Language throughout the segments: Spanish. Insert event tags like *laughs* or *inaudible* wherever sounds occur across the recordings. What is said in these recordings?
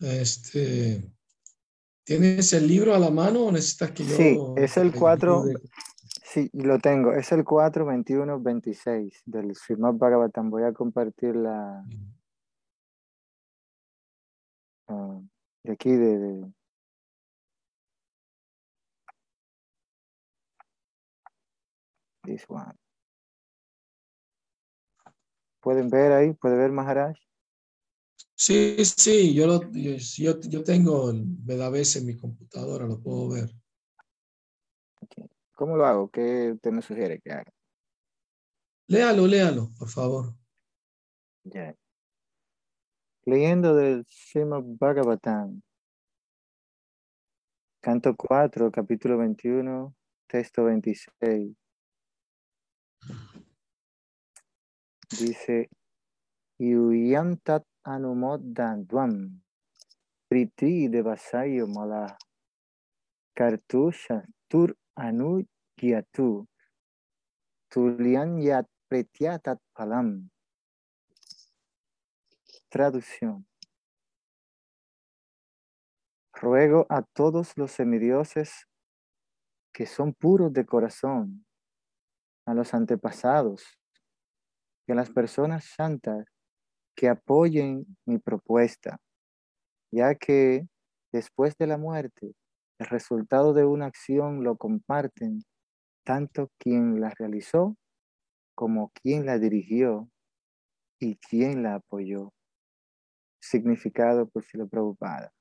Este, ¿Tienes el libro a la mano o necesitas que yo? Sí, es el 4, sí, lo tengo, es el 4, 21, 26 del Srimad Bhagavatam. Voy a compartir la... Uh, de aquí, de, de, This one. ¿Pueden ver ahí? ¿Puede ver Maharaj? Sí, sí, yo, lo, yo, yo tengo el Vedavés en mi computadora, lo puedo ver. ¿Cómo lo hago? ¿Qué usted me sugiere que haga? Léalo, léalo, por favor. Ya. Leyendo del Srimad Bhagavatam, canto 4, capítulo 21, texto 26. Dice, Yuyantat anumodandvam priti devasayo mala kartusha tur anu gyatu tulian yat pretyatat palam. Traducción. Ruego a todos los semidioses que son puros de corazón, a los antepasados, que las personas santas que apoyen mi propuesta, ya que después de la muerte, el resultado de una acción lo comparten tanto quien la realizó como quien la dirigió y quien la apoyó. Significado por si lo preocupada.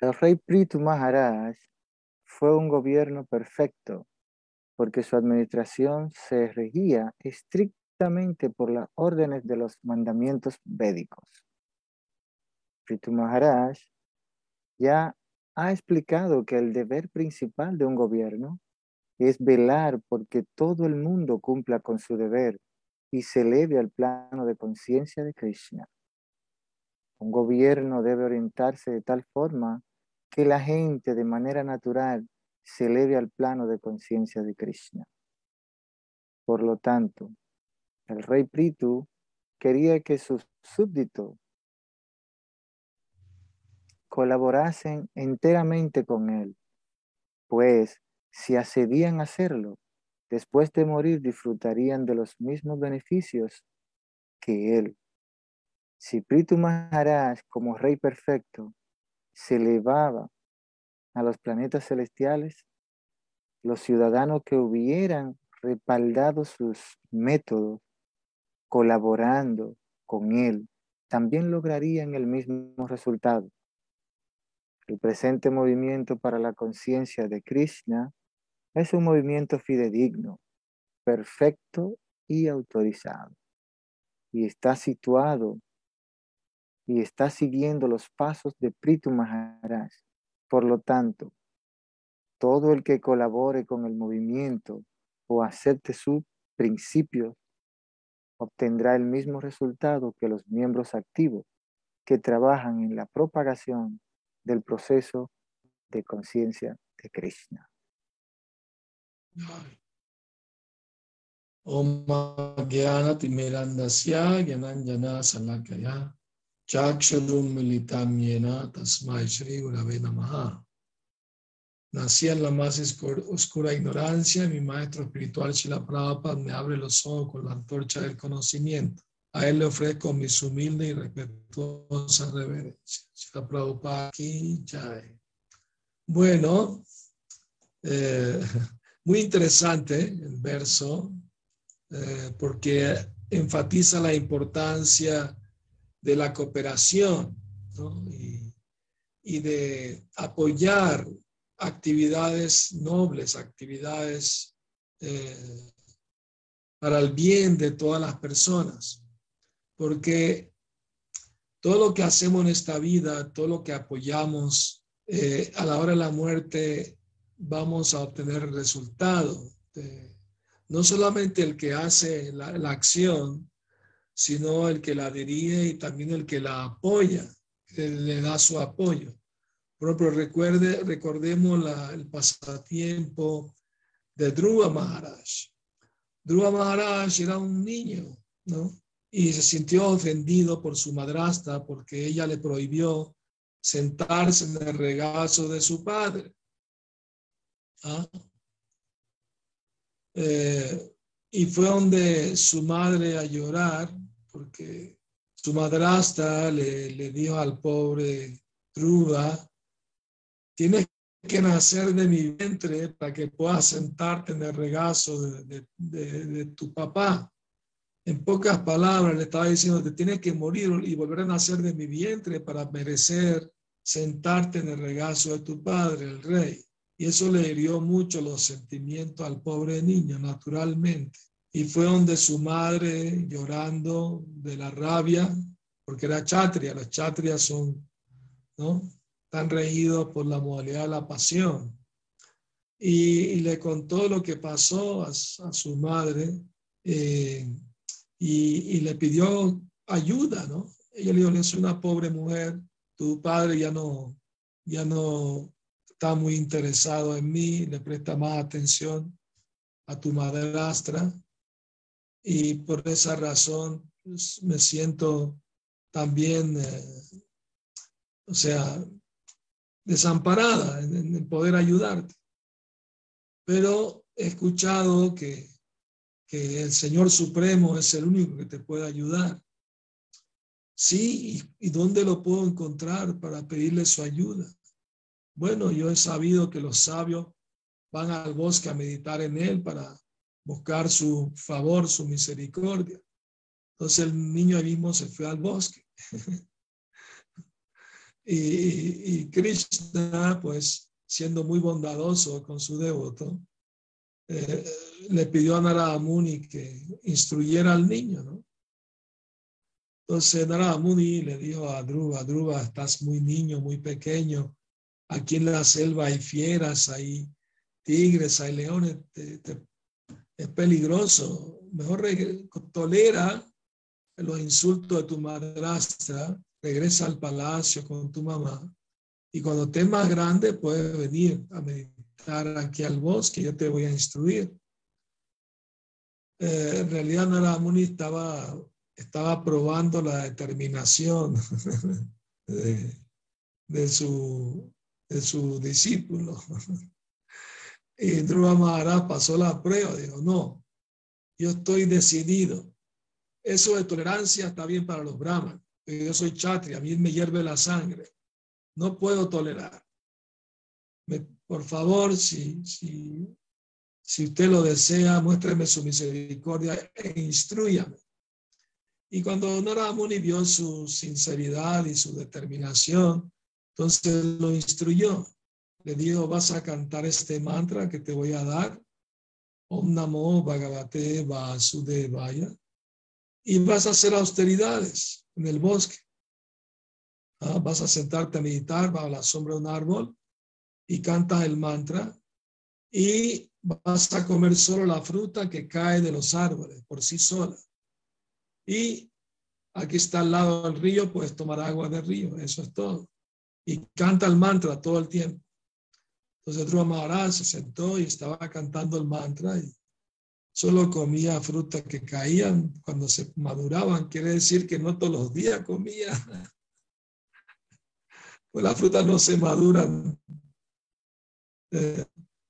El rey Pritu Maharaj fue un gobierno perfecto porque su administración se regía estrictamente por las órdenes de los mandamientos védicos. Pritu Maharaj ya ha explicado que el deber principal de un gobierno es velar porque todo el mundo cumpla con su deber y se eleve al plano de conciencia de Krishna. Un gobierno debe orientarse de tal forma que la gente de manera natural se eleve al plano de conciencia de Krishna. Por lo tanto, el rey Pritu quería que sus súbditos colaborasen enteramente con él, pues si accedían a hacerlo, después de morir disfrutarían de los mismos beneficios que él. Si Pritu Maharaj, como rey perfecto, se elevaba a los planetas celestiales, los ciudadanos que hubieran respaldado sus métodos, colaborando con él, también lograrían el mismo resultado. El presente movimiento para la conciencia de Krishna es un movimiento fidedigno, perfecto y autorizado. Y está situado y está siguiendo los pasos de Pritu Maharaj, por lo tanto, todo el que colabore con el movimiento o acepte sus principios obtendrá el mismo resultado que los miembros activos que trabajan en la propagación del proceso de conciencia de Krishna. Nací en la más oscura ignorancia, mi maestro espiritual Shila Prabhupada me abre los ojos con la antorcha del conocimiento. A él le ofrezco mis humildes y respetuosas reverencias. Shila Prabhupada aquí, jai. Bueno, eh, *laughs* muy interesante el verso, eh, porque enfatiza la importancia de la cooperación y, de apoyar actividades nobles, actividades eh, para el bien de todas las personas. Porque todo lo que hacemos en esta vida, todo lo que apoyamos, eh, a la hora de la muerte vamos a obtener resultado. no solamente el que hace la acción, sino el que la dirige y también el que la apoya, le da su apoyo. Ejemplo, recuerde, recordemos el pasatiempo de Dhruva Maharaj. Dhruva Maharaj era un niño, ¿no? y se sintió ofendido por su madrastra porque ella le prohibió sentarse en el regazo de su padre. ¿Ah? Eh, y fue donde su madre a llorar porque su madrastra le, le dijo al pobre Truba, tienes que nacer de mi vientre para que puedas sentarte en el regazo de, tu papá. En pocas palabras le estaba diciendo, te tienes que morir y volver a nacer de mi vientre para merecer sentarte en el regazo de tu padre, el rey. Y eso le hirió mucho los sentimientos al pobre niño, naturalmente. Y fue donde su madre, llorando de la rabia, porque era chatria, las chatrias son, ¿no? Están regidos por la modalidad de la pasión. Y, le contó lo que pasó a, su madre. Eh, y, le pidió ayuda, ¿no? Ella le dijo, es una pobre mujer, tu padre ya no, ya no está muy interesado en mí, le presta más atención a tu madrastra y por esa razón pues, me siento también, eh, o sea, desamparada en poder ayudarte. Pero he escuchado que que el Señor Supremo es el único que te puede ayudar. Sí, ¿y dónde lo puedo encontrar para pedirle su ayuda? Bueno, yo he sabido que los sabios van al bosque a meditar en él para buscar su favor, su misericordia. Entonces el niño mismo se fue al bosque. *laughs* y, y Krishna, pues siendo muy bondadoso con su devoto, eh, le pidió a Narada Muni que instruyera al niño, ¿no? Entonces Narada Muni le dijo a Dhruva, Dhruva, estás muy niño, muy pequeño, aquí en la selva hay fieras, hay tigres, hay leones, es peligroso, mejor tolera los insultos de tu madrastra, regresa al palacio con tu mamá y cuando estés más grande puedes venir a meditar aquí al bosque, yo te voy a instruir. Eh, en realidad Narada Muni estaba, estaba probando la determinación *laughs* de, su, de su discípulo. *laughs* Y Dhruva Maharaj pasó la prueba, dijo, no, yo estoy decidido. Eso de tolerancia está bien para los brahmanes. Yo soy chatri, a mí me hierve la sangre. No puedo tolerar por favor, si, si, si usted lo desea, muéstreme su misericordia e instruyame. Y cuando Narada Muni vio su sinceridad y su determinación, entonces lo instruyó. Le dijo, vas a cantar este mantra que te voy a dar. Om Namo Bhagavate Vasudevaya. Y vas a hacer austeridades en el bosque. Ah, vas a sentarte a meditar bajo la sombra de un árbol y cantas el mantra y vas a comer solo la fruta que cae de los árboles por sí sola. Y aquí está al lado del río, puedes tomar agua del río, eso es todo. Y canta el mantra todo el tiempo. Entonces Dhruva Maharaj se sentó y estaba cantando el mantra y solo comía fruta que caían cuando se maduraban. Quiere decir que no todos los días comía. *laughs* Pues las frutas no se maduran eh,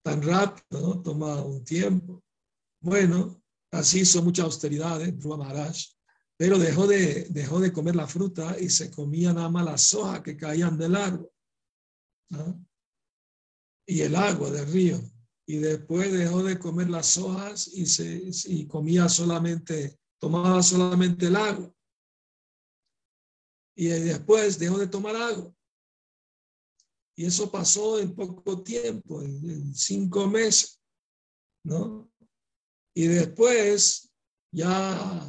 tan rápido, toma un tiempo. Bueno, así hizo mucha austeridad, ¿eh? Maharaj, pero dejó de, dejó de comer la fruta y se comía nada más las hojas que caían del árbol y el agua del río. Y después dejó de comer las hojas y, se, y comía solamente, tomaba solamente el agua. Y después dejó de tomar agua y eso pasó en poco tiempo, en, cinco meses, ¿no? Y después, ya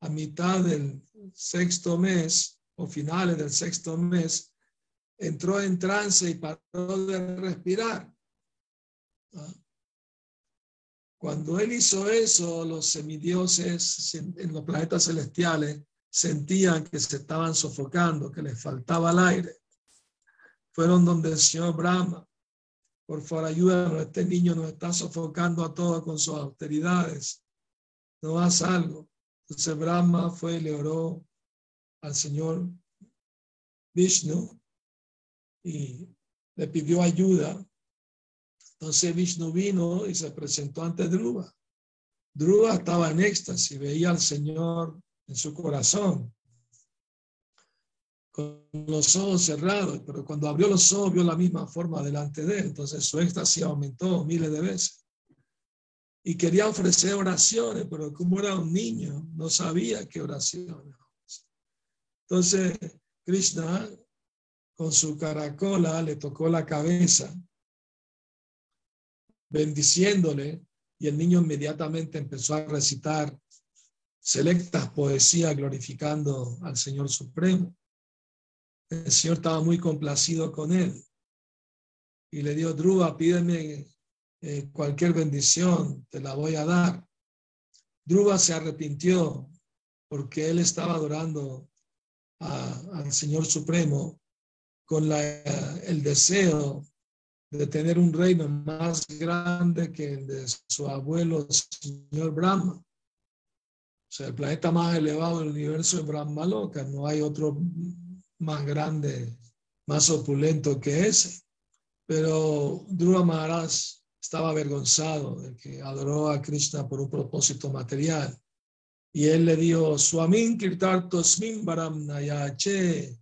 a mitad del sexto mes o finales del sexto mes, entró en trance y paró de respirar. Cuando él hizo eso, los semidioses en los planetas celestiales sentían que se estaban sofocando, que les faltaba el aire fueron donde el señor Brahma. Por favor, ayúdanos, este niño nos está sofocando a todos con sus austeridades. No haz algo. Entonces Brahma fue y le oró al Señor Vishnu y le pidió ayuda. Entonces Vishnu vino y se presentó ante Dhruva. Dhruva estaba en éxtasis, veía al Señor en su corazón, con los ojos cerrados, pero cuando abrió los ojos vio la misma forma delante de él, entonces su éxtasis aumentó miles de veces. Y quería ofrecer oraciones, pero como era un niño, no sabía qué oraciones. Entonces, Krishna, con su caracola, le tocó la cabeza, bendiciéndole, y el niño inmediatamente empezó a recitar selectas poesías glorificando al Señor Supremo. El Señor estaba muy complacido con él y le dio, Druba, pídeme eh, cualquier bendición, te la voy a dar. Druba se arrepintió porque él estaba adorando al Señor Supremo con el deseo de tener un reino más grande que el de su abuelo, señor Brahma. O sea, el planeta más elevado del universo es Brahma Loca. No hay otro más grande, más opulento que ese. Pero Dhruva Maharaj estaba avergonzado de que adoró a Krishna por un propósito material. Y él le dijo, Swamin Kirtartosmin Baram Nayache,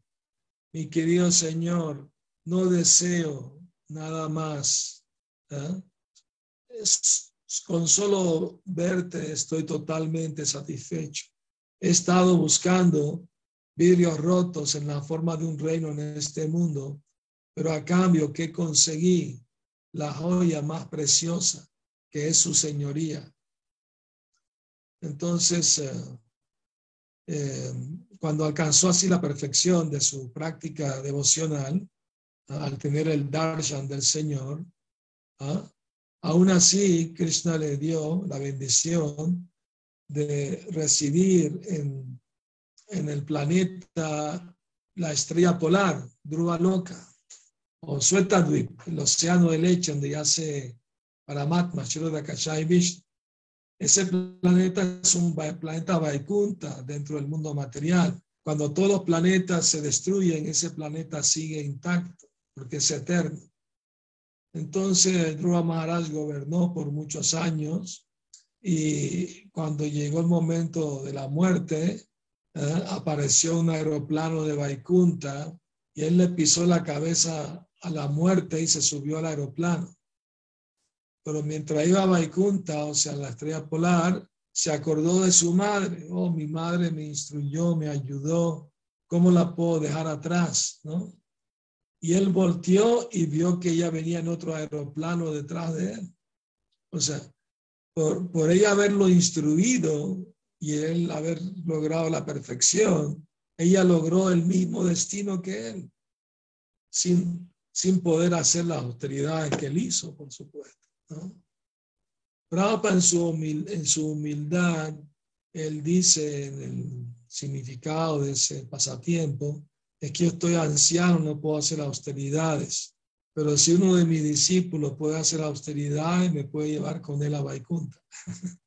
mi querido Señor, no deseo nada más. ¿eh? con solo verte estoy totalmente satisfecho. He estado buscando vidrios rotos en la forma de un reino en este mundo, pero a cambio que conseguí la joya más preciosa, que es su señoría. Entonces, eh, eh, cuando alcanzó así la perfección de su práctica devocional, al tener el darshan del Señor, ¿ah? aún así Krishna le dio la bendición de residir en, en el planeta, la estrella polar, Dhruva Loka, o Suetadvip, el océano de leche donde yace Paramatma, Shirodakashai Vishnu. Ese planeta es un planeta Vaikunta dentro del mundo material. Cuando todos los planetas se destruyen, ese planeta sigue intacto porque es eterno. Entonces, Dhruva Maharaj gobernó por muchos años y cuando llegó el momento de la muerte, eh, apareció un aeroplano de Vaikunta y él le pisó la cabeza a la muerte y se subió al aeroplano. Pero mientras iba a Vaikunta, o sea, la estrella polar, se acordó de su madre. Oh, mi madre me instruyó, me ayudó. ¿Cómo la puedo dejar atrás? ¿No? Y él volteó y vio que ella venía en otro aeroplano detrás de él. O sea, por, por ella haberlo instruido y él haber logrado la perfección, ella logró el mismo destino que él, sin, sin poder hacer las austeridades que él hizo, por supuesto. ¿no? Prabhupada en su, en su humildad, él dice en el significado de ese pasatiempo, es que yo estoy anciano, no puedo hacer austeridades. Pero si uno de mis discípulos puede hacer austeridades, me puede llevar con él a Vaikunta. *laughs*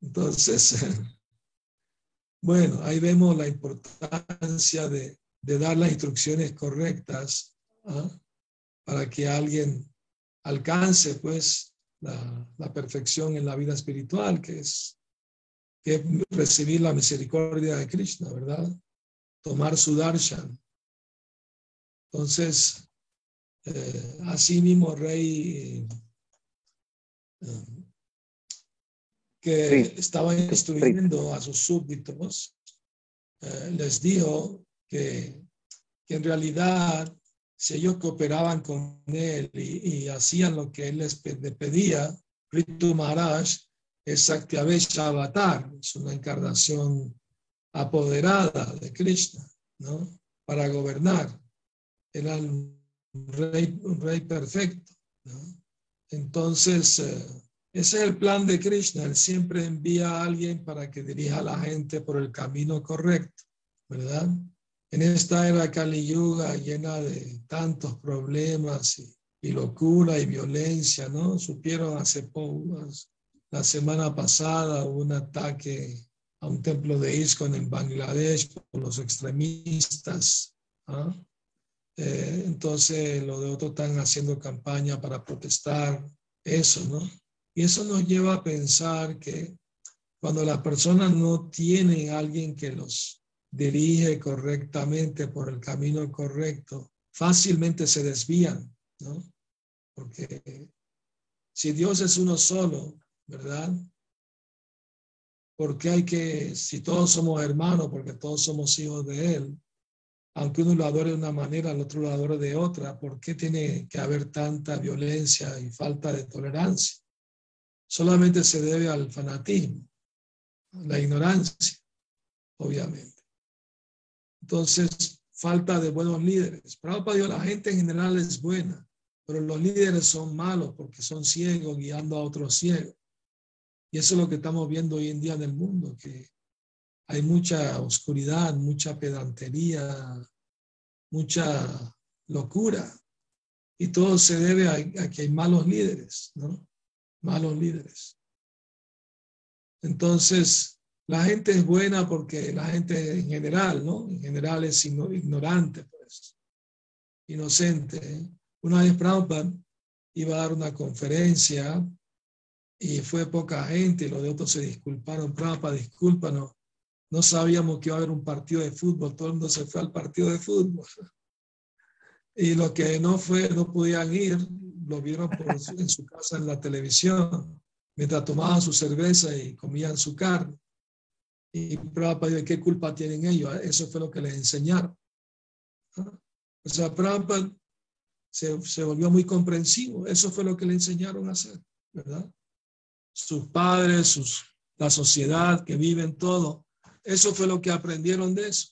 Entonces, *laughs* bueno, ahí vemos la importancia de, dar las instrucciones correctas ¿ah? para que alguien alcance pues la, la, perfección en la vida espiritual, que es, que es recibir la misericordia de Krishna, ¿verdad? Tomar su darshan. Entonces, eh, así mismo rey eh, que estaba instruyendo a sus súbditos, eh, les dijo que, en realidad si ellos cooperaban con él y, hacían lo que él les pedía, Ritu Maharaj es Aktiavesha Avatar, es una encarnación apoderada de Krishna, ¿no? Para gobernar. Era un rey, un rey perfecto, ¿no? Entonces, eh, ese es el plan de Krishna. Él siempre envía a alguien para que dirija a la gente por el camino correcto, ¿verdad? En esta era Kali Yuga llena de tantos problemas y, locura y violencia, ¿no? Supieron hace poco, la semana pasada un ataque a un templo de ISKCON en Bangladesh por los extremistas. ¿ah? Eh, entonces, los de otros están haciendo campaña para protestar eso, ¿no? Y eso nos lleva a pensar que cuando las personas no tienen alguien que los dirige correctamente por el camino correcto, fácilmente se desvían, ¿no? Porque si Dios es uno solo, ¿verdad? Porque hay que, si todos somos hermanos, porque todos somos hijos de Él, aunque uno lo adore de una manera, el otro lo adore de otra, ¿por qué tiene que haber tanta violencia y falta de tolerancia? Solamente se debe al fanatismo, la ignorancia, obviamente. Entonces, falta de buenos líderes. para Dios, la gente en general es buena, pero los líderes son malos porque son ciegos guiando a otros ciegos. Y eso es lo que estamos viendo hoy en día en el mundo, que hay mucha oscuridad, mucha pedantería, mucha locura. Y todo se debe a, que hay malos líderes, ¿no? Malos líderes. Entonces, la gente es buena porque la gente en general, ¿no? En general es ignorante, pues, inocente. ¿eh? Una vez Prabhupada iba a dar una conferencia y fue poca gente, los de otros se disculparon, Prabhupada, discúlpanos, no sabíamos que iba a haber un partido de fútbol, todo el mundo se fue al partido de fútbol. *laughs* Y los que no fue, no podían ir, lo vieron en su casa en la televisión, mientras tomaban su cerveza y comían su carne. Y Prabhupada ¿qué culpa tienen ellos? Eso fue lo que les enseñaron. O sea, Prabhupada se, se volvió muy comprensivo. Eso fue lo que le enseñaron a hacer, ¿verdad? Sus padres, sus, la sociedad que viven todo, eso fue lo que aprendieron de eso.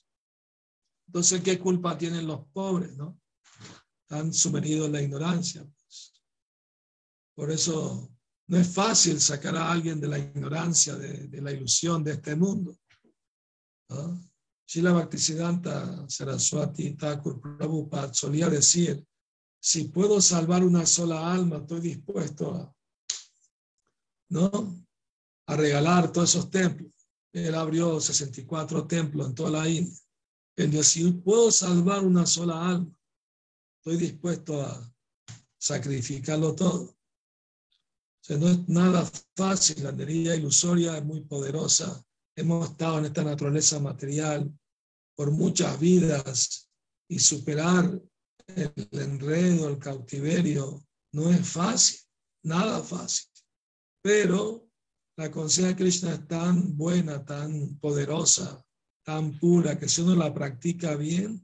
Entonces, ¿qué culpa tienen los pobres, no? Están sumergidos en la ignorancia. Pues. Por eso no es fácil sacar a alguien de la ignorancia, de, la ilusión de este mundo. ¿no? Shila Bhaktisiddhanta Saraswati Thakur Prabhupada solía decir, si puedo salvar una sola alma, estoy dispuesto a, ¿no? a regalar todos esos templos. Él abrió 64 templos en toda la India. Él decía, puedo salvar una sola alma, estoy dispuesto a sacrificarlo todo. O sea, no es nada fácil, la energía ilusoria es muy poderosa. Hemos estado en esta naturaleza material por muchas vidas y superar el enredo, el cautiverio, no es fácil, nada fácil. Pero la conciencia de Krishna es tan buena, tan poderosa, tan pura, que si uno la practica bien,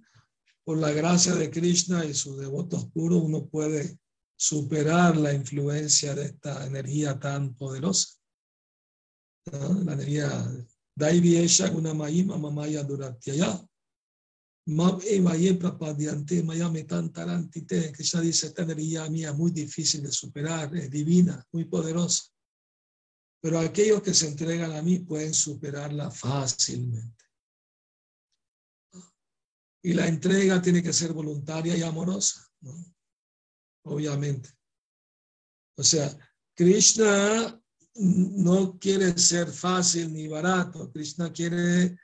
por la gracia de Krishna y sus devotos puros, uno puede superar la influencia de esta energía tan poderosa. La energía Daivi Esha Gunamahima Mamaya Duratyaya. Ya dice, esta energía mía muy difícil de superar, es divina, muy poderosa pero aquellos que se entregan a mí pueden superarla fácilmente. Y la entrega tiene que ser voluntaria y amorosa, obviamente. O sea, Krishna no quiere ser fácil ni barato. Krishna quiere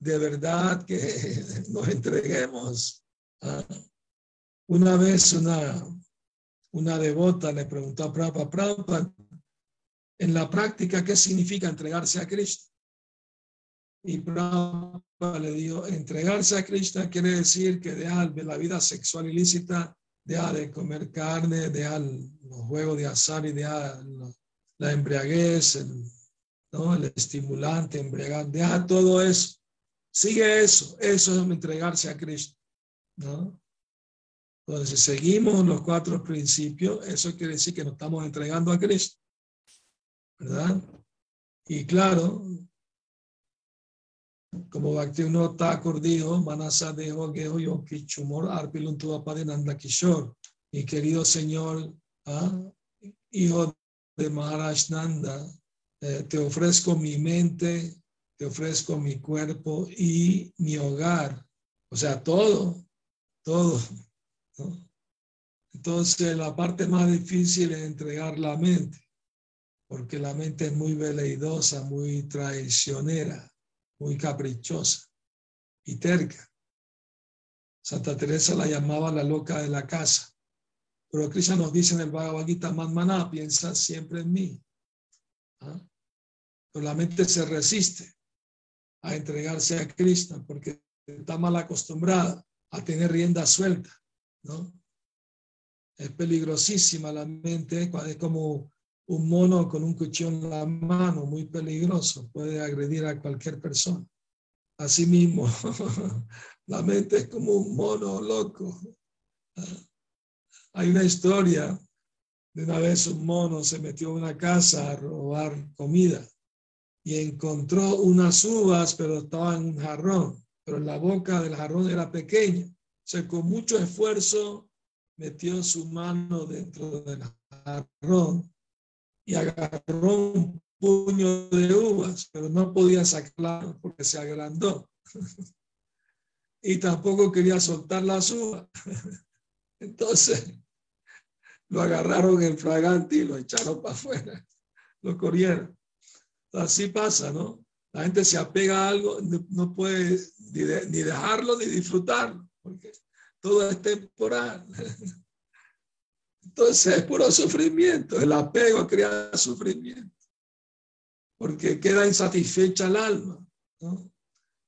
de verdad que *laughs* nos entreguemos. Una vez una, una devota le preguntó a Prabhupada, en la práctica qué significa entregarse a Cristo. Y Prabhupada le dijo, entregarse a Cristo quiere decir que dejar de la vida sexual ilícita, dejar de comer carne, dejar los juegos de azar y dejar la embriaguez, el, ¿no? el estimulante, embriagar, deja todo eso. Sigue eso, eso es entregarse a Cristo. ¿no? Entonces, si seguimos los cuatro principios, eso quiere decir que nos estamos entregando a Cristo. ¿Verdad? Y claro, como Bhaktivinoda Thakur dijo, Manasa dejo geho yo kichumor arpilun nanda kishor. Mi querido Señor, ¿ah? hijo de Maharaj Nanda, eh, te ofrezco mi mente, te ofrezco mi cuerpo y mi hogar. O sea, todo, todo. Entonces, la parte más difícil es entregar la mente. Porque la mente es muy veleidosa, muy traicionera, muy caprichosa y terca. Santa Teresa la llamaba la loca de la casa. Pero Krishna nos dice en el Bhagavad Gita, Manmana, piensa siempre en mí. ¿Ah? Pero la mente se resiste a entregarse a Krishna porque está mal acostumbrada a tener rienda suelta, ¿no? Es peligrosísima la mente, es como un mono con un cuchillo en la mano, muy peligroso, puede agredir a cualquier persona. Asimismo, *laughs* la mente es como un mono loco. Hay una historia de una vez un mono se metió en una casa a robar comida y encontró unas uvas, pero estaba en un jarrón, pero la boca del jarrón era pequeña. O sea, con mucho esfuerzo metió su mano dentro del jarrón y agarró un puño de uvas, pero no podía sacarla porque se agrandó. *laughs* y tampoco quería soltar las uvas. *laughs* Entonces lo agarraron en fragante y lo echaron para afuera, lo corrieron. Así pasa, ¿no? La gente se apega a algo, no puede ni, dejarlo ni disfrutarlo, porque todo es temporal. *laughs* Entonces es puro sufrimiento, el apego crea sufrimiento, porque queda insatisfecha el alma.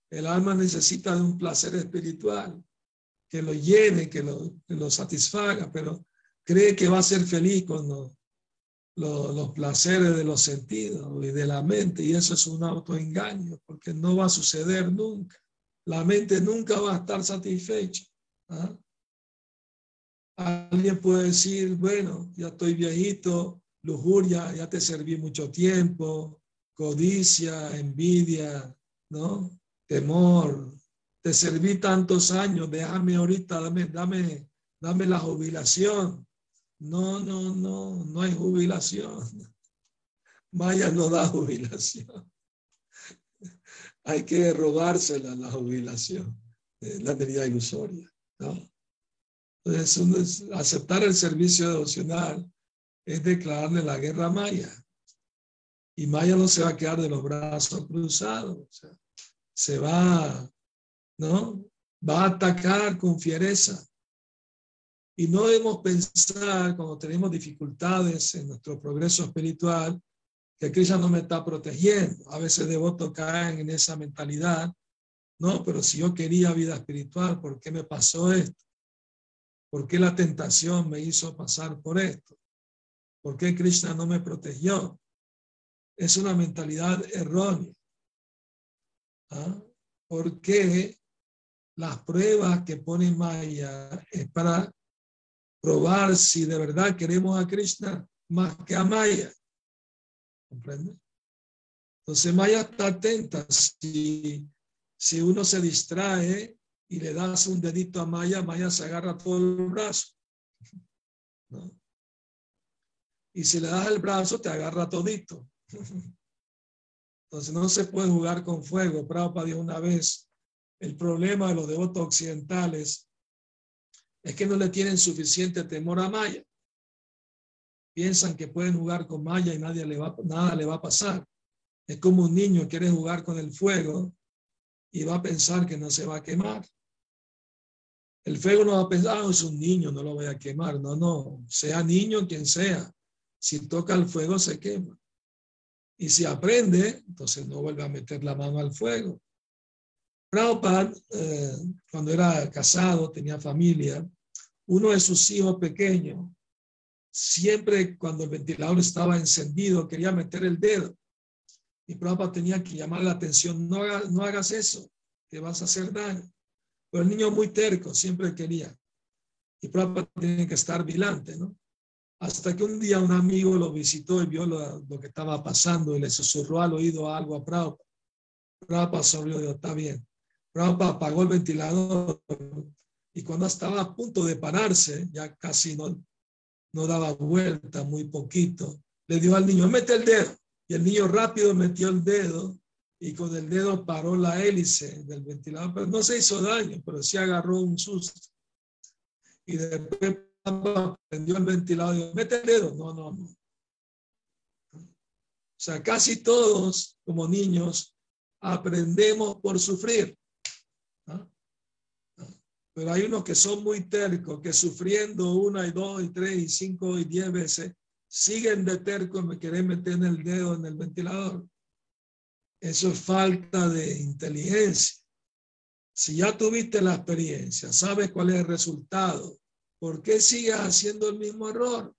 El alma necesita de un placer espiritual que lo llene, que lo, satisfaga, pero cree que va a ser feliz cuando los, placeres de los sentidos y de la mente, y eso es un autoengaño, porque no va a suceder nunca. La mente nunca va a estar satisfecha. ¿ah? Alguien puede decir, bueno, ya estoy viejito, lujuria, ya te serví mucho tiempo, codicia, envidia, ¿no? Temor, te serví tantos años, déjame ahorita, dame, dame, dame la jubilación. No, no, no, no hay jubilación. *laughs* Vaya, no da jubilación. *laughs* Hay que robársela la jubilación, la medida ilusoria. ¿no? Entonces, aceptar el servicio devocional es declararle la guerra a Maya. Y Maya no se va a quedar de los brazos cruzados. Se va, ¿no? Va a atacar con fiereza. Y no debemos pensar cuando tenemos dificultades en nuestro progreso espiritual que Krishna no me está protegiendo. A veces devotos caen en esa mentalidad. No, pero si yo quería vida espiritual, ¿por qué me pasó esto? ¿Por qué la tentación me hizo pasar por esto? ¿Por qué Krishna no me protegió? Es una mentalidad errónea. ¿Ah? ¿Por qué las pruebas que pone Maya es para probar si de verdad queremos a Krishna más que a Maya. ¿Comprende? Entonces Maya está atenta. Si, si uno se distrae y le das un dedito a Maya, Maya se agarra todo el brazo. Y si le das el brazo, te agarra todito. Entonces no se puede jugar con fuego. Prabhupada dijo una vez, el problema de los devotos occidentales es que no le tienen suficiente temor a Maya. Piensan que pueden jugar con Maya y nadie le va, nada le va a pasar. Es como un niño quiere jugar con el fuego y va a pensar que no se va a quemar. El fuego no va a pensar, ah, es un niño, no lo voy a quemar. No, no, sea niño quien sea. Si toca el fuego, se quema. Y si aprende, entonces no vuelve a meter la mano al fuego. Prabhupada, eh, cuando era casado, tenía familia, uno de sus hijos pequeños, siempre cuando el ventilador estaba encendido, quería meter el dedo. Y Prabhupada tenía que llamar la atención, no, no hagas eso, te vas a hacer daño. Pero el niño muy terco, siempre quería. Y Prabhupada tiene que estar vigilante, ¿no? Hasta que un día un amigo lo visitó y vio lo, que estaba pasando y le susurró al oído algo a Prabhupada. Prabhupada sonrió y dijo, está bien. Prabhupada apagó el ventilador y cuando estaba a punto de pararse, ya casi no, no daba vuelta, muy poquito, le dio al niño, mete el dedo. Y el niño rápido metió el dedo y con el dedo paró la hélice del ventilador, pero no se hizo daño, pero sí agarró un susto. Y después prendió el ventilador y dijo, mete el dedo. No, no, no. sea, casi todos como niños aprendemos por sufrir. Pero hay unos que son muy tercos, que sufriendo una y dos y tres y cinco y diez veces, siguen de tercos me quieren meter el dedo en el ventilador. Eso es falta de inteligencia. Si ya tuviste la experiencia, sabes cuál es el resultado, ¿por qué sigues haciendo el mismo error?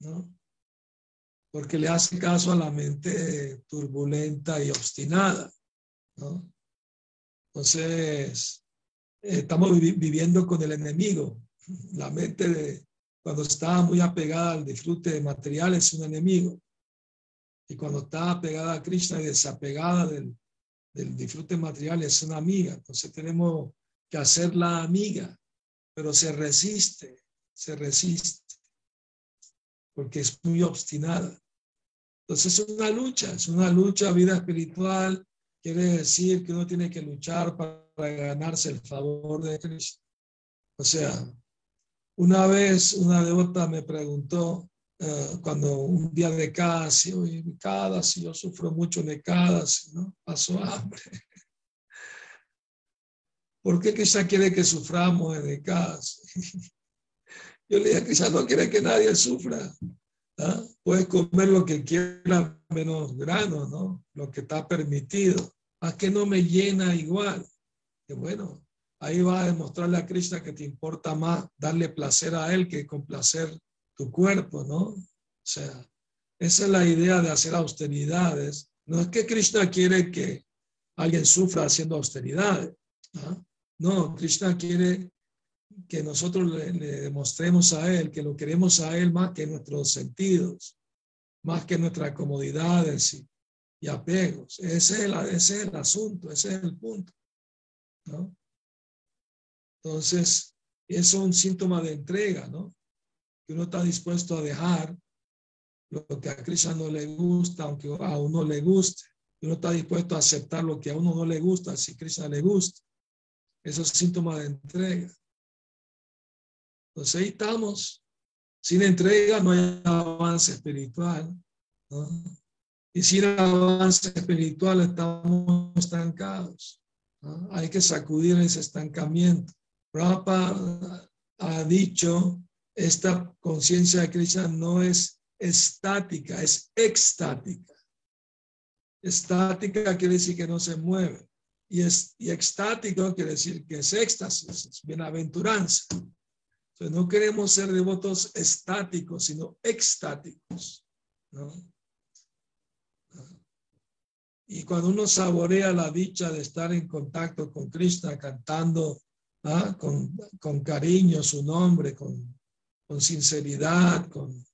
¿No? Porque le hace caso a la mente turbulenta y obstinada. ¿no? Entonces, estamos viviendo con el enemigo. La mente de, cuando está muy apegada al disfrute de material es un enemigo. Y cuando está apegada a Krishna y desapegada del, del disfrute material es una amiga. Entonces tenemos que hacerla amiga, pero se resiste, se resiste, porque es muy obstinada. Entonces es una lucha, es una lucha, vida espiritual, quiere decir que uno tiene que luchar para ganarse el favor de Cristo. O sea, una vez una devota me preguntó, eh, cuando un día de cada si yo sufro mucho de si ¿no? Paso hambre. *laughs* ¿Por qué Cristo quiere que suframos de casi? *laughs* Yo le dije ya no quiere que nadie sufra. ¿ah? Puedes comer lo que quieras, menos grano, ¿no? Lo que está permitido. ¿A que no me llena igual? Que bueno, ahí va a demostrarle a Krishna que te importa más darle placer a él que complacer tu cuerpo, ¿no? O sea, esa es la idea de hacer austeridades. No es que Krishna quiere que alguien sufra haciendo austeridades. No, Krishna quiere que nosotros le, demostremos a Él que lo queremos a Él más que nuestros sentidos, más que nuestras comodidades y, y apegos. Ese es, el, es el asunto, ese es el punto. ¿no? Entonces, es un síntoma de entrega, ¿no? Que uno está dispuesto a dejar lo que a Krishna no le gusta, aunque a uno le guste. Uno está dispuesto a aceptar lo que a uno no le gusta, si Krishna le gusta. Eso es síntoma de entrega. Entonces ahí estamos. Sin entrega no hay avance espiritual. Y sin avance espiritual estamos estancados. Hay que sacudir ese estancamiento. Rapa ha dicho esta conciencia de Krishna no es estática, es extática. Estática quiere decir que no se mueve. Y, es, y extático quiere decir que es éxtasis, es bienaventuranza. Entonces no queremos ser devotos estáticos, sino extáticos. Y cuando uno saborea la dicha de estar en contacto con Krishna, cantando ¿ah? con, con cariño su nombre, con con sinceridad, con,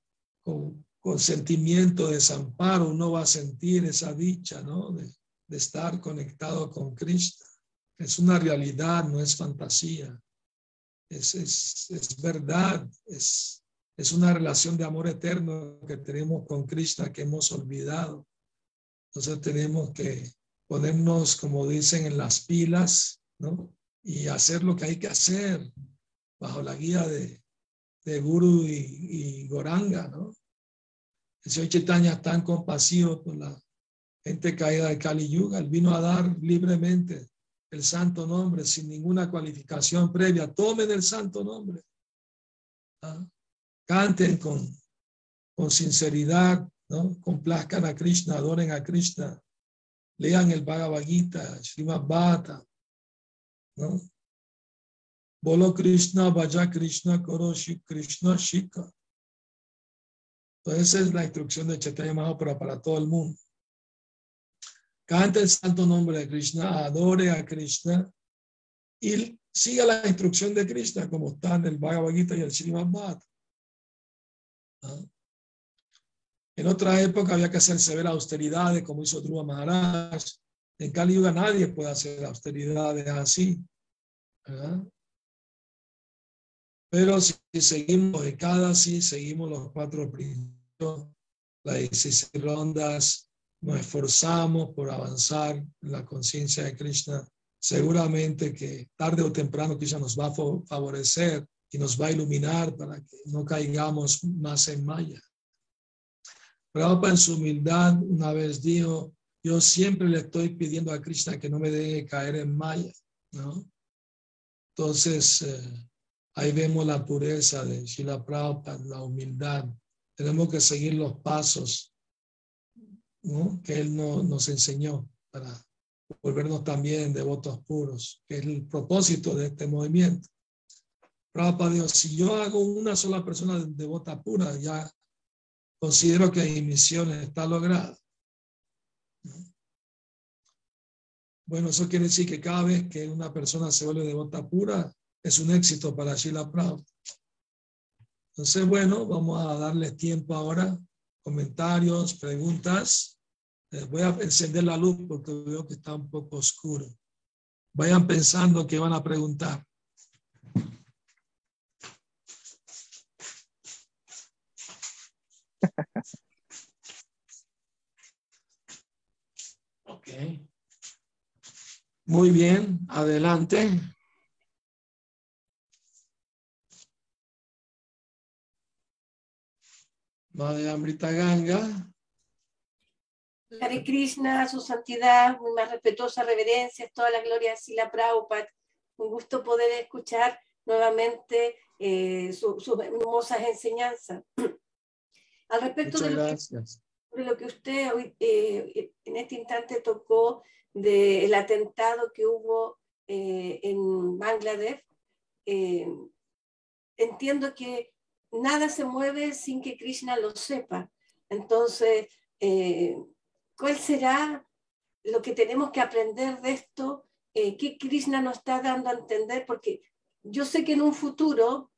con, sentimiento de desamparo, uno va a sentir esa dicha, ¿no? De, estar conectado con Cristo. Es una realidad, no es fantasía. Es, es, verdad, es, es una relación de amor eterno que tenemos con Cristo que hemos olvidado. Entonces tenemos que ponernos, como dicen, en las pilas, ¿no? Y hacer lo que hay que hacer bajo la guía de, de Guru y, Goranga, ¿no? El señor Chaitanya es tan compasivo con la gente caída de Kali Yuga. Él vino a dar libremente el santo nombre sin ninguna cualificación previa. Tomen el santo nombre. ¿ah? Canten con, con sinceridad, ¿no? Complazcan a Krishna, adoren a Krishna. Lean el Bhagavad Gita, Srimad Bhata, ¿no? Bolo Krishna, vaya Krishna, Koro Krishna, Shika. Entonces esa es la instrucción de Chaitanya Mahaprabhu para todo el mundo. Cante el santo nombre de Krishna, adore a Krishna y siga la instrucción de Krishna como está en el Bhagavad Gita y el Srimad Bhagavatam. ¿Ah? En otra época había que hacer severas austeridades como hizo Dhruva Maharaj. En Kali Yuga nadie puede hacer austeridades así. ¿verdad? Pero si seguimos de cada, si seguimos los cuatro principios, las 16 rondas, nos esforzamos por avanzar en la conciencia de Krishna, seguramente que tarde o temprano Krishna nos va a favorecer y nos va a iluminar para que no caigamos más en Maya. Prabhupada en su humildad una vez dijo, yo siempre le estoy pidiendo a Krishna que no me deje caer en Maya, ¿no? Entonces, eh, ahí vemos la pureza de Shila Prabhupada, la humildad. Tenemos que seguir los pasos que él no, nos enseñó para volvernos también devotos puros, que es el propósito de este movimiento. Prabhupada dijo, si yo hago una sola persona devota pura, ya considero que mi misión está lograda. Bueno, eso quiere decir que cada vez que una persona se vuelve devota pura, es un éxito para Sheila Prabhupada. Entonces, bueno, vamos a darles tiempo ahora, comentarios, preguntas. Eh, voy a encender la luz porque veo que está un poco oscuro. Vayan pensando que van a preguntar. Ok. Muy bien, adelante. Madre Amrita Ganga. Hare Krishna, su santidad, mi más respetuosa reverencia, toda la gloria de Sila Prabhupada. Un gusto poder escuchar nuevamente eh, sus hermosas enseñanzas. *clears throat* Al respecto de lo, que, lo, que, usted hoy, eh, en este instante tocó del atentado que hubo eh, en Bangladesh, entiendo que nada se mueve sin que Krishna lo sepa. Entonces, eh, ¿cuál será lo que tenemos que aprender de esto? Eh, ¿Qué Krishna nos está dando a entender? Porque yo sé que en un futuro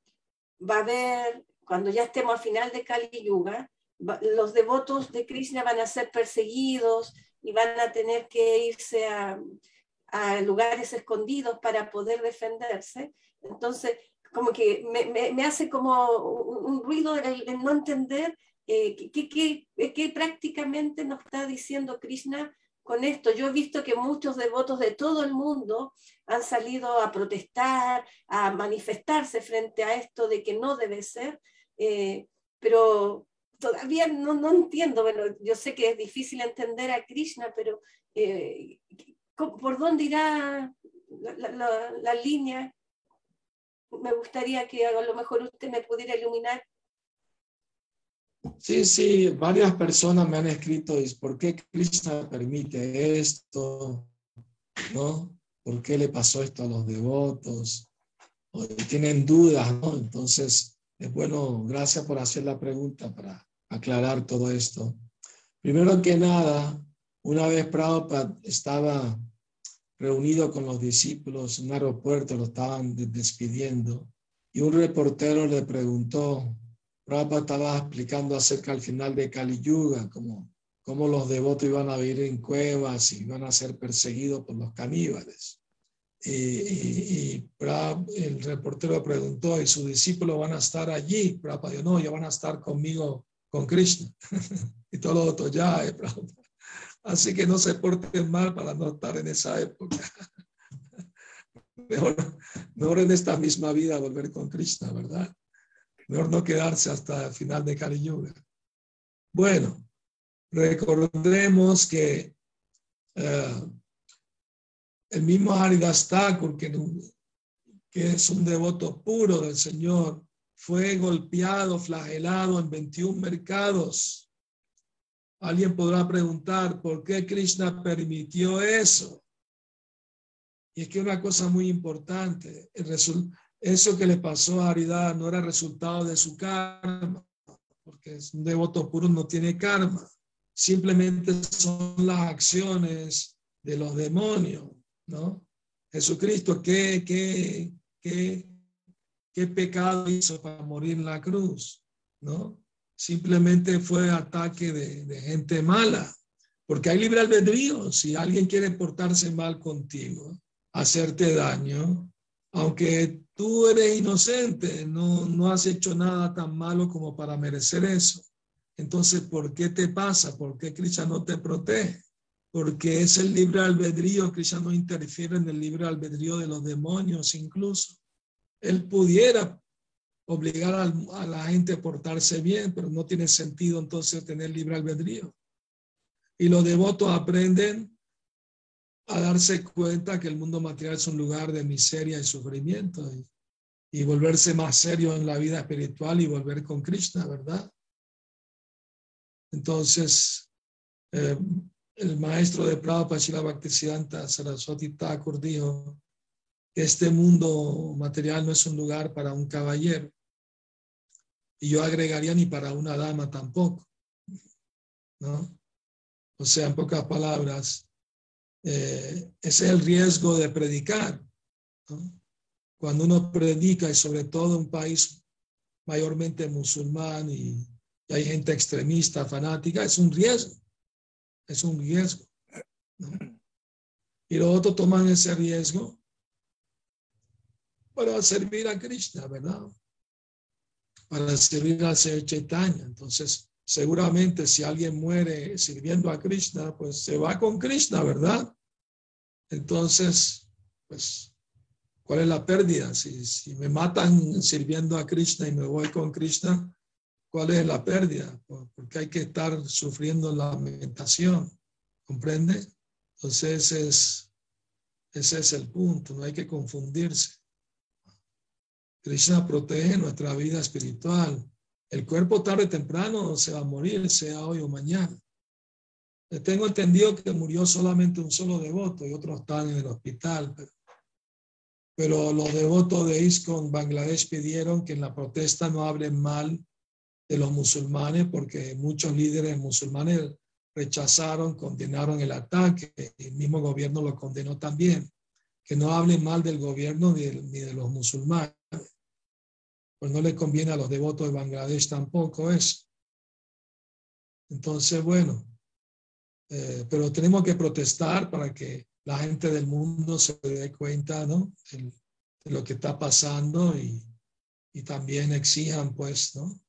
va a haber, cuando ya estemos al final de Kali Yuga, los devotos de Krishna van a ser perseguidos y van a tener que irse a, a lugares escondidos para poder defenderse. Entonces, como que me, me, hace como un, ruido el, no entender eh, qué, prácticamente nos está diciendo Krishna con esto. Yo he visto que muchos devotos de todo el mundo han salido a protestar, a manifestarse frente a esto de que no debe ser, eh, pero todavía no, no, entiendo. Bueno, yo sé que es difícil entender a Krishna, pero eh, ¿por dónde irá la, la línea me gustaría que a lo mejor usted me pudiera iluminar. Sí, sí, varias personas me han escrito, ¿por qué Krishna permite esto? ¿No? ¿Por qué le pasó esto a los devotos? O tienen dudas, ¿no? Entonces, es bueno, gracias por hacer la pregunta para aclarar todo esto. Primero que nada, una vez Prabhupada estaba reunido con los discípulos en un aeropuerto, lo estaban despidiendo, y un reportero le preguntó, Prabhupada estaba explicando acerca al final de Kali Yuga, como cómo los devotos iban a vivir en cuevas y iban a ser perseguidos por los caníbales. Y, el reportero preguntó, ¿y sus discípulos van a estar allí? Prabhupada dijo, no, ya van a estar conmigo, con Krishna. *laughs* y todos los otros, ya, eh, Prabhupada. Así que no se porten mal para no estar en esa época. *laughs* Mejor, mejor en esta misma vida volver con Krishna, ¿verdad? Mejor no quedarse hasta el final de Kali Yuga. Bueno, recordemos que eh, el mismo Haridas Thakur, que, que es un devoto puro del Señor, fue golpeado, flagelado en 21 mercados Alguien podrá preguntar, ¿por qué Krishna permitió eso? Y es que una cosa muy importante, eso que le pasó a Aridad no era resultado de su karma, porque un devoto puro no tiene karma. Simplemente son las acciones de los demonios, ¿no? Jesucristo, ¿qué, qué, qué, qué pecado hizo para morir en la cruz? ¿No? Simplemente fue ataque de, gente mala, porque hay libre albedrío. Si alguien quiere portarse mal contigo, hacerte daño, aunque tú eres inocente, no, no has hecho nada tan malo como para merecer eso. Entonces, ¿por qué te pasa? ¿Por qué Krishna no te protege? Porque es el libre albedrío, Krishna no interfiere en el libre albedrío de los demonios incluso. Él pudiera obligar a, la gente a portarse bien, pero no tiene sentido entonces tener libre albedrío. Y los devotos aprenden a darse cuenta que el mundo material es un lugar de miseria y sufrimiento y, y volverse más serio en la vida espiritual y volver con Krishna, ¿verdad? Entonces, eh, el maestro de Prabhupada, Shila Bhaktisiddhanta Saraswati Thakur, dijo que este mundo material no es un lugar para un caballero. Y yo agregaría ni para una dama tampoco. ¿no? O sea, en pocas palabras, eh, ese es el riesgo de predicar. Cuando uno predica, y sobre todo en un país mayormente musulmán y, hay gente extremista, fanática, es un riesgo. Es un riesgo. Y los otros toman ese riesgo para servir a Krishna, ¿verdad? Para servir al Señor Chaitanya. Entonces, seguramente si alguien muere sirviendo a Krishna, pues se va con Krishna, ¿verdad? Entonces, pues, ¿cuál es la pérdida? Si, si me matan sirviendo a Krishna y me voy con Krishna, ¿cuál es la pérdida? Porque hay que estar sufriendo la lamentación, ¿comprende? Entonces, es, ese es el punto, no hay que confundirse. Krishna protege nuestra vida espiritual. El cuerpo tarde o temprano se va a morir, sea hoy o mañana. Tengo entendido que murió solamente un solo devoto y otros están en el hospital. Pero, los devotos de ISKCON Bangladesh pidieron que en la protesta no hablen mal de los musulmanes porque muchos líderes musulmanes rechazaron, condenaron el ataque. El mismo gobierno lo condenó también. Que no hablen mal del gobierno ni de los musulmanes pues no le conviene a los devotos de Bangladesh tampoco eso. Entonces, bueno, eh, pero tenemos que protestar para que la gente del mundo se dé cuenta, ¿no? De, lo que está pasando y, también exijan, pues, ¿no?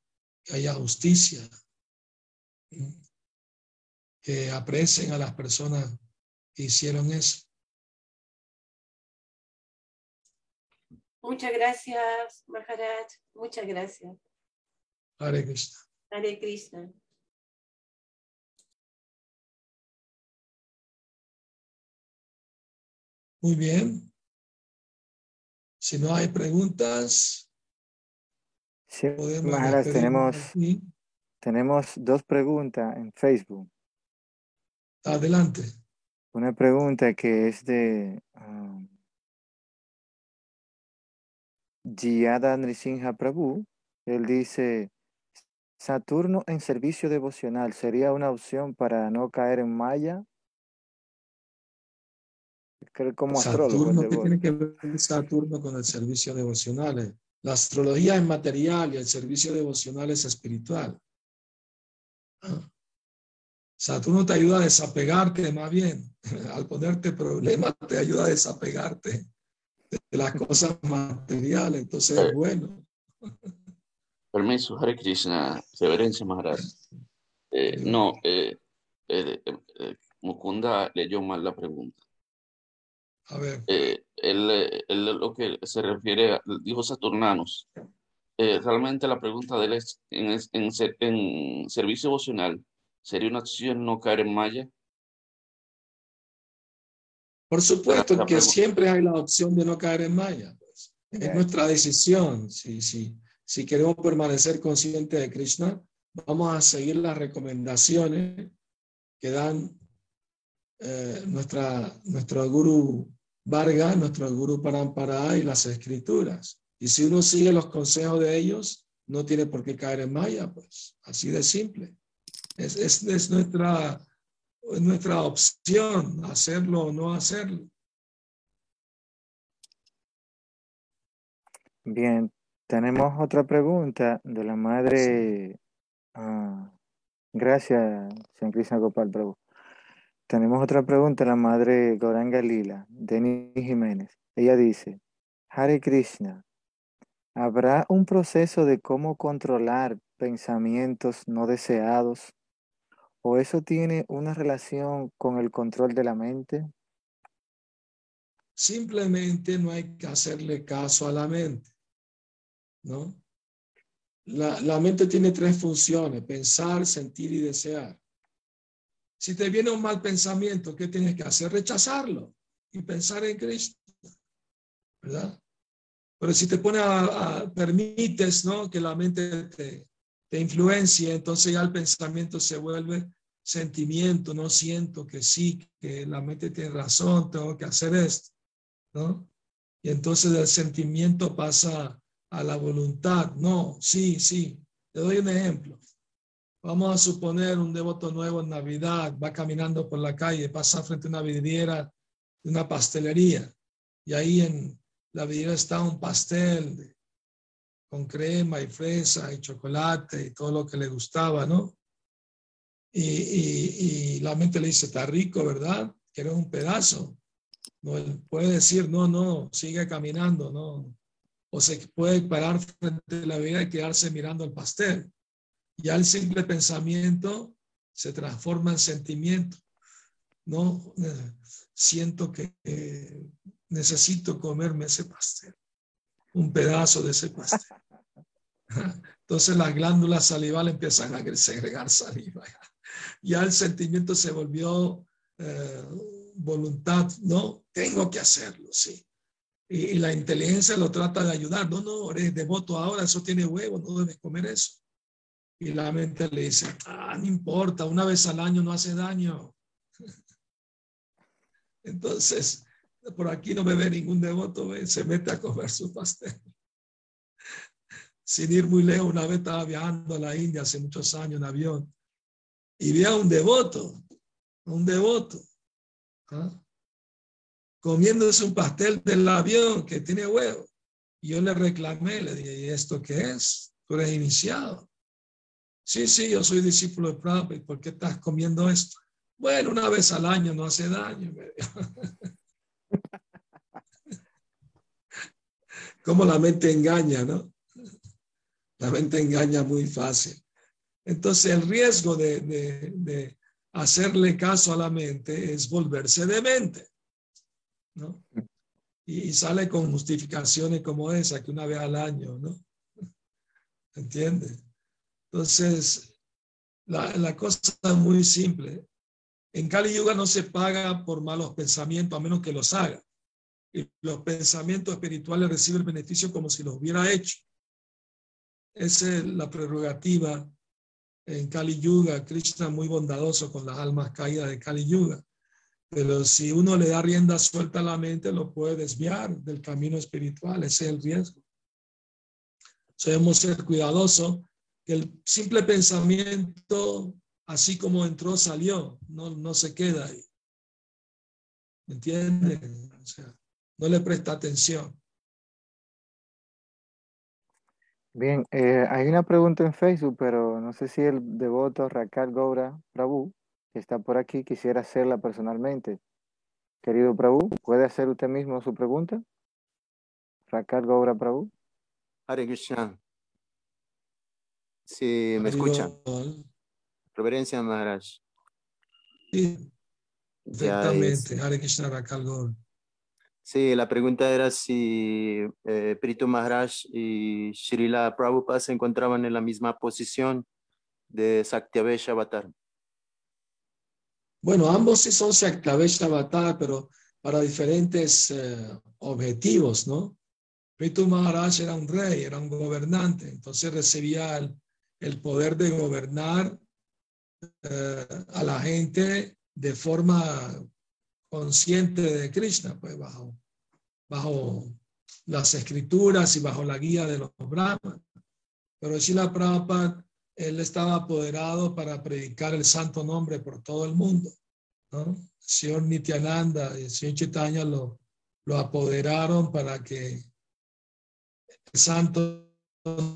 Que haya justicia, que aprecien a las personas que hicieron eso. Muchas gracias, Maharaj. Muchas gracias. Hare Krishna. Hare Krishna. Muy bien. Si no hay preguntas, Sí, podemos Maharaj, tenemos, tenemos dos preguntas en Facebook. Adelante. Una pregunta que es de um, Giada Nrisimha Prabhu. Él dice, Saturno en servicio devocional sería una opción para no caer en Maya. Creo como astrólogo. Saturno, ¿qué devoto. tiene que ver Saturno con el servicio devocional? La astrología es material y el servicio devocional es espiritual. Ah. Saturno te ayuda a desapegarte más bien. *laughs* Al ponerte problemas te ayuda a desapegarte de las cosas materiales. Entonces es bueno. Permiso, Hare Krishna, reverencia Maharaj. Eh, no, eh, eh, eh, Mukunda leyó mal la pregunta. A ver, Eh, él, eh, él lo que se refiere, a- dijo Saturnanos. Eh, realmente la pregunta de él es, en, en en servicio devocional, ¿sería una opción no caer en malla? Por supuesto la que siempre hay la opción de no caer en Maya. pues. Es nuestra decisión. Si, si, si queremos permanecer conscientes de Krishna, vamos a seguir las recomendaciones que dan eh, nuestra, nuestro guru Varga, nuestro guru Parampara y las escrituras. Y si uno sigue los consejos de ellos, no tiene por qué caer en Maya, pues así de simple. Es, es, es nuestra, es nuestra opción hacerlo o no hacerlo. Bien, tenemos otra pregunta de la madre. ah, gracias, San Krishna Gopal Prabhu. Tenemos otra pregunta de la madre Goranga Lila, Denis Jiménez. Ella dice: Hare Krishna, ¿habrá un proceso de cómo controlar pensamientos no deseados? ¿O eso tiene una relación con el control de la mente? Simplemente no hay que hacerle caso a la mente, ¿no? La, la mente tiene tres funciones, pensar, sentir y desear. Si te viene un mal pensamiento, ¿qué tienes que hacer? Rechazarlo y pensar en Cristo. ¿Verdad? Pero si te pone permites, ¿no? Que la mente te, te influencie, entonces ya el pensamiento se vuelve sentimiento, no siento que sí, que la mente tiene razón, tengo que hacer esto, ¿no? Y entonces el sentimiento pasa a la voluntad, no, sí, sí. Te doy un ejemplo. Vamos a suponer un devoto nuevo en Navidad, va caminando por la calle, pasa frente a una vidriera de una pastelería y ahí en la vidriera está un pastel con crema y fresa y chocolate y todo lo que le gustaba, ¿no? Y, la mente le dice, está rico, ¿verdad? Quiero un pedazo. No, puede decir, no, no, sigue caminando, no. O se puede parar frente a la vida y quedarse mirando el pastel. Ya el simple pensamiento se transforma en sentimiento. No, siento que necesito comerme ese pastel, un pedazo de ese pastel. Entonces las glándulas salivales empiezan a segregar saliva. Ya el sentimiento se volvió eh, voluntad, no, tengo que hacerlo, sí. Y, la inteligencia lo trata de ayudar, no, no, eres devoto ahora, eso tiene huevo, no debes comer eso. Y la mente le dice, ah, no importa, una vez al año no hace daño. *laughs* Entonces, por aquí no me ve ningún devoto, se mete a comer su pastel. Sin ir muy lejos, una vez estaba viajando a la India hace muchos años en avión y vi a un devoto, un devoto, ¿ah? comiéndose un pastel del avión que tiene huevo. Y yo le reclamé, le dije, ¿y esto qué es? Tú eres iniciado. Sí, sí, yo soy discípulo de Prabhupada. ¿Por qué estás comiendo esto? Bueno, una vez al año no hace daño. *laughs* Cómo la mente engaña, ¿no? La mente engaña muy fácil. Entonces el riesgo de, hacerle caso a la mente es volverse demente, ¿no? Y, sale con justificaciones como esa, que una vez al año, ¿no? ¿Entiende? Entonces, la, la cosa es muy simple. En Kali Yuga no se paga por malos pensamientos a menos que los haga. Y los pensamientos espirituales reciben el beneficio como si los hubiera hecho. Esa es la prerrogativa en Kali Yuga, Krishna muy bondadoso con las almas caídas de Kali Yuga. Pero si uno le da rienda suelta a la mente, lo puede desviar del camino espiritual. Ese es el riesgo. Debemos ser cuidadosos que el simple pensamiento, así como entró, salió, no, no se queda ahí. ¿Me entienden? O sea, no le presta atención. Bien, eh, hay una pregunta en Facebook, pero no sé si el devoto Raquel Goura Prabhu, que está por aquí, quisiera hacerla personalmente. Querido Prabhu, ¿puede hacer usted mismo su pregunta? Raquel Goura Prabhu. Hare Krishna. Sí, me escucha. Reverencia Maharaj. Sí, perfectamente. Hare Krishna Raquel Goura. Sí, la pregunta era si eh, Prito Maharaj y Srila Prabhupada se encontraban en la misma posición de Saktyavesh Avatar. Bueno, ambos sí son Saktyavesh Avatar, pero para diferentes eh, objetivos, ¿no? Prito Maharaj era un rey, era un gobernante, entonces recibía el, poder de gobernar eh, a la gente de forma consciente de Krishna, pues bajo, bajo las escrituras y bajo la guía de los brahmanes. Pero Shila Prabhupada, él estaba apoderado para predicar el santo nombre por todo el mundo. ¿no? El señor Nityananda y el señor Chaitanya lo, lo apoderaron para que el santo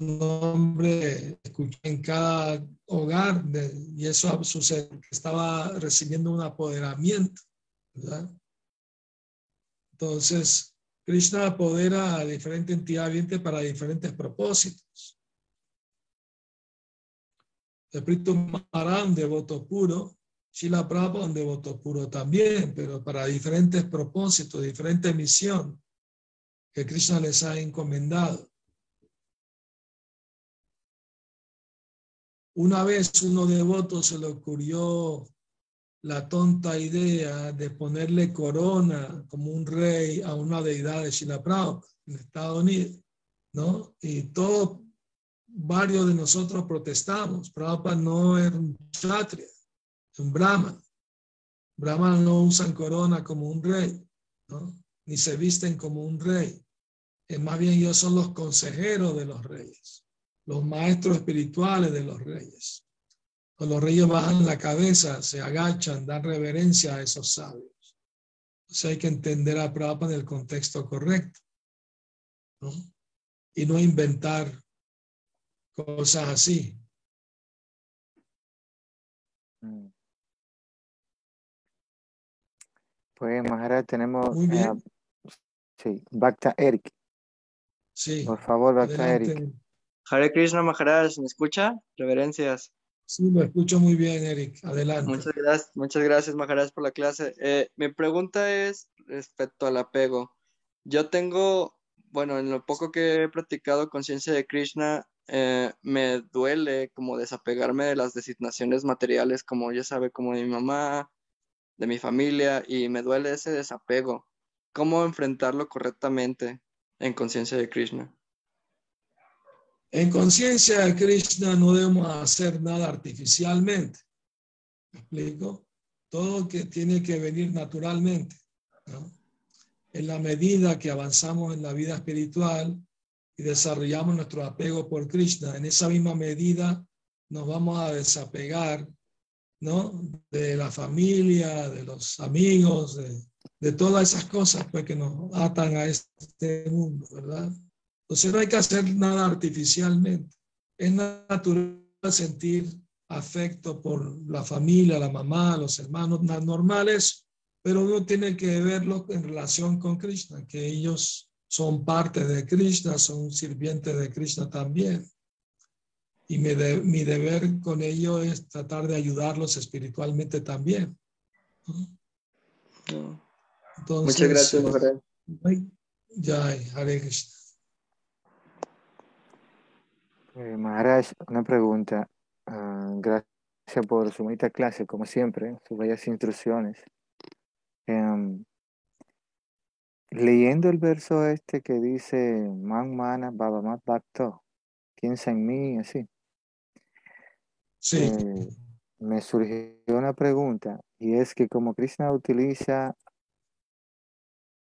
nombre escuche en cada hogar y eso sucede, estaba recibiendo un apoderamiento entonces, Krishna apodera a diferente entidad viviente para diferentes propósitos. El Maharaj, un devoto puro, Shila Prabhupada, un devoto puro también, pero para diferentes propósitos, diferente misión que Krishna les ha encomendado. Una vez uno devoto se le ocurrió la tonta idea de ponerle corona como un rey a una deidad de Shila Prabhupada en Estados Unidos, ¿no? Y todos, varios de nosotros protestamos. Prabhupada no era un kshatriya, un brahman. Brahman no usan corona como un rey. Ni se visten como un rey. Es más bien ellos son los consejeros de los reyes, los maestros espirituales de los reyes. Cuando los reyes bajan la cabeza, se agachan, dan reverencia a esos sabios. O sea, hay que entender a Prabhupada en el contexto correcto. ¿no? Y no inventar cosas así. Mm. Pues, Maharaj, tenemos... Muy bien. eh, sí, Bhakta Eric. Sí. Por favor, Bhakta Adelante. Eric. Hare Krishna Maharaj, ¿me escucha? Reverencias. Sí, lo escucho muy bien, Eric. Adelante. Muchas gracias, muchas gracias Maharaj por la clase. Eh, mi pregunta es respecto al apego. Yo tengo, bueno, en lo poco que he practicado conciencia de Krishna, eh, me duele como desapegarme de las designaciones materiales, como ya sabe, como de mi mamá, de mi familia, y me duele ese desapego. ¿Cómo enfrentarlo correctamente en conciencia de Krishna? En conciencia de Krishna no debemos hacer nada artificialmente. ¿Me explico? Todo que tiene que venir naturalmente. ¿no? En la medida que avanzamos en la vida espiritual y desarrollamos nuestro apego por Krishna, en esa misma medida nos vamos a desapegar ¿no? de la familia, de los amigos, de, de todas esas cosas pues, que nos atan a este mundo, ¿verdad? Entonces no hay que hacer nada artificialmente. Es natural sentir afecto por la familia, la mamá, los hermanos, normales, pero uno tiene que verlo en relación con Krishna, que ellos son parte de Krishna, son sirvientes de Krishna también. Y mi, de- mi deber con ellos es tratar de ayudarlos espiritualmente también. Entonces, Muchas gracias Maharaj. Jai, Hare Krishna. Eh, Maharaj, una pregunta. Ah, gracias por su bonita clase, como siempre, sus bellas instrucciones. Em, leyendo el verso este que dice, Man mana babamat bhakto, piensa en mí, así. Sí, Eh, me surgió una pregunta y es que como Krishna utiliza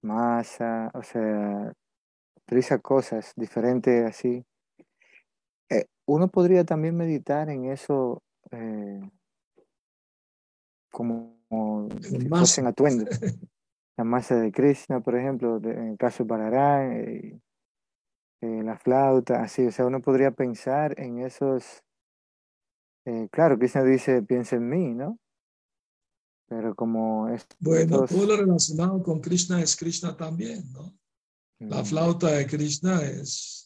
masa, o sea, utiliza cosas diferentes así, uno podría también meditar en eso eh, como, como si fuesen atuendos. *laughs* La masa de Krishna, por ejemplo, de- en el caso de Balarán, eh, eh, la flauta, así, o sea, uno podría pensar en esos eh, claro, Krishna dice, piensa en mí, ¿no? Pero como es Bueno, estos- todo lo relacionado con Krishna es Krishna también, ¿no? La flauta de Krishna es,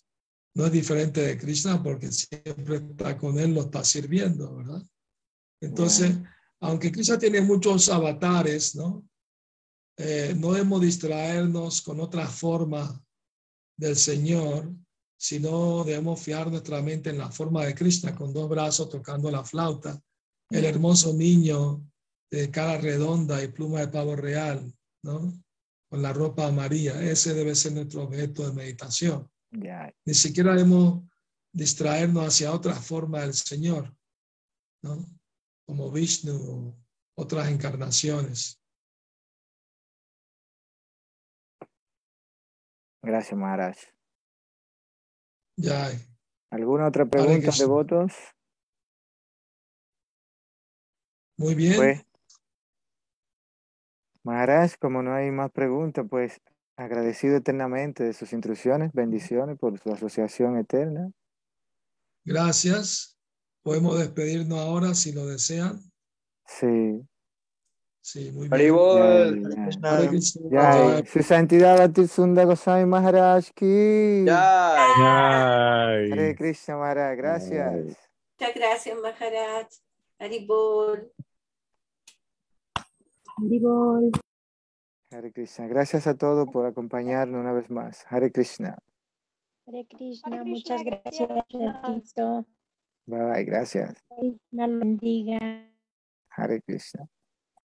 no es diferente de Krishna porque siempre está con él, lo está sirviendo, ¿verdad? Entonces, aunque Krishna tiene muchos avatares, ¿no? Eh, no debemos distraernos con otra forma del Señor, sino debemos fiar nuestra mente en la forma de Krishna, con dos brazos tocando la flauta, el hermoso niño de cara redonda y pluma de pavo real, ¿no? Con la ropa amarilla. Ese debe ser nuestro objeto de meditación. Ni siquiera debemos distraernos hacia otra forma del Señor, ¿no? Como Vishnu o otras encarnaciones. Gracias, Maharaj. Ya. ¿Alguna otra pregunta, Krishna. devotos? Muy bien. Pues, Maharaj, como no hay más preguntas, pues agradecido eternamente de sus instrucciones, bendiciones por su asociación eterna. Gracias. Podemos despedirnos ahora si lo desean. Sí, Sí, muy bien. Su santidad Bhaktisiddhanta Goswami Maharaj ki. Ya. Hare Krishna Maharaj, gracias. Muchas gracias, Maharaj. Haribol. Haribol. Hare Krishna. Gracias a todos por acompañarnos una vez más. Hare Krishna. Hare Krishna, Hare muchas Krishna, gracias, gracias. Tito. Bye bye, gracias. Bendiga. Hare Krishna.